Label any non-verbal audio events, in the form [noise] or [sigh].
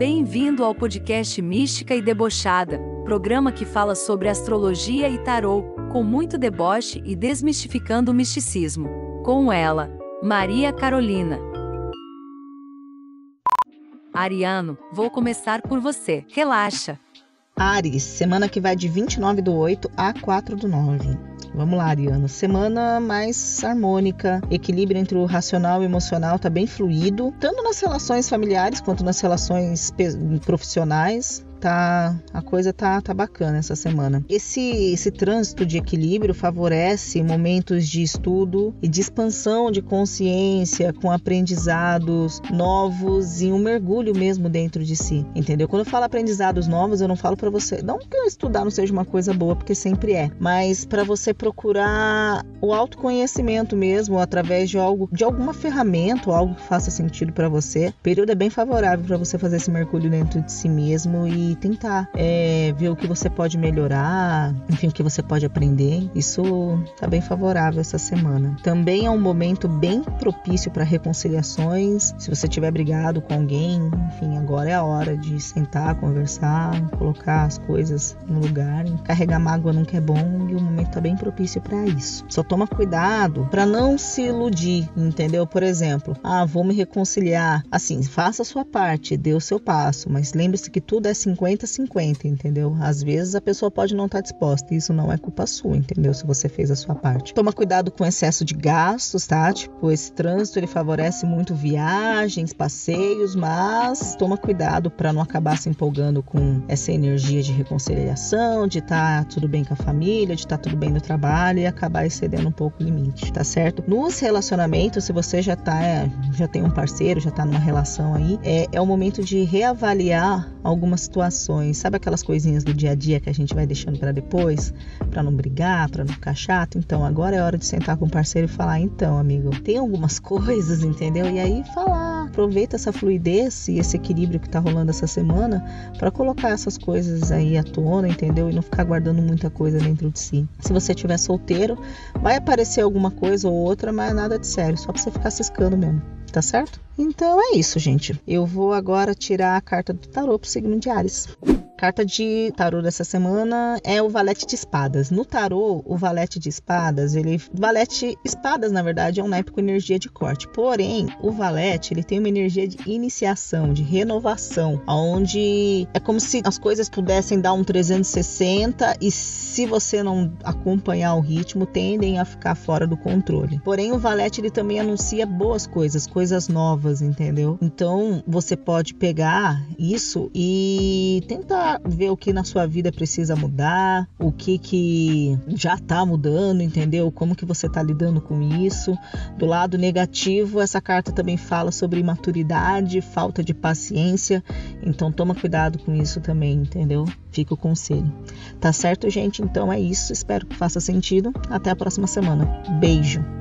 Bem-vindo ao podcast Mística e Debochada, programa que fala sobre astrologia e tarô, com muito deboche e desmistificando o misticismo. Com ela, Maria Carolina. Ariano, vou começar por você. Relaxa. Ares, semana que vai de 29 do 8 a 4 do 9. Vamos lá, Ariano. Semana mais harmônica, equilíbrio entre o racional e o emocional tá bem fluido, tanto nas relações familiares quanto nas relações profissionais tá a coisa tá, tá bacana essa semana. Esse esse trânsito de equilíbrio favorece momentos de estudo e de expansão de consciência com aprendizados novos e um mergulho mesmo dentro de si, entendeu? Quando eu falo aprendizados novos, eu não falo para você, não que estudar não seja uma coisa boa, porque sempre é, mas para você procurar o autoconhecimento mesmo através de algo, de alguma ferramenta algo que faça sentido para você. O período é bem favorável para você fazer esse mergulho dentro de si mesmo e tentar é, ver o que você pode melhorar, enfim, o que você pode aprender. Isso está bem favorável essa semana. Também é um momento bem propício para reconciliações. Se você tiver brigado com alguém, enfim, agora é a hora de sentar, conversar, colocar as coisas no lugar. Carregar mágoa nunca é bom e o momento está bem propício para isso. Só toma cuidado para não se iludir, entendeu? Por exemplo, ah, vou me reconciliar. Assim, faça a sua parte, dê o seu passo, mas lembre-se que tudo é 50 50-50, entendeu? Às vezes a pessoa pode não estar tá disposta, e isso não é culpa sua, entendeu? Se você fez a sua parte. Toma cuidado com excesso de gastos, tá? Tipo, esse trânsito ele favorece muito viagens, passeios, mas toma cuidado para não acabar se empolgando com essa energia de reconciliação, de estar tá tudo bem com a família, de estar tá tudo bem no trabalho e acabar excedendo um pouco o limite, tá certo? Nos relacionamentos, se você já tá, já tem um parceiro, já tá numa relação aí, é, é o momento de reavaliar algumas situações sabe aquelas coisinhas do dia a dia que a gente vai deixando para depois, para não brigar, para não ficar chato? Então, agora é hora de sentar com o parceiro e falar: então, amigo, tem algumas [laughs] coisas, entendeu? E aí falar. Aproveita essa fluidez e esse equilíbrio que tá rolando essa semana para colocar essas coisas aí à tona, entendeu? E não ficar guardando muita coisa dentro de si. Se você estiver solteiro, vai aparecer alguma coisa ou outra, mas nada de sério, só para você ficar ciscando mesmo tá certo? Então é isso, gente. Eu vou agora tirar a carta do tarô pro signo de Ares. Carta de tarô dessa semana é o valete de espadas. No tarô, o valete de espadas, ele valete espadas, na verdade, é um naipe com energia de corte. Porém, o valete, ele tem uma energia de iniciação, de renovação, onde é como se as coisas pudessem dar um 360 e se você não acompanhar o ritmo, tendem a ficar fora do controle. Porém, o valete ele também anuncia boas coisas, coisas novas, entendeu? Então, você pode pegar isso e tentar ver o que na sua vida precisa mudar, o que que já está mudando, entendeu? Como que você está lidando com isso. Do lado negativo, essa carta também fala sobre imaturidade, falta de paciência. Então toma cuidado com isso também, entendeu? Fica o conselho. Tá certo, gente? Então é isso. Espero que faça sentido. Até a próxima semana. Beijo.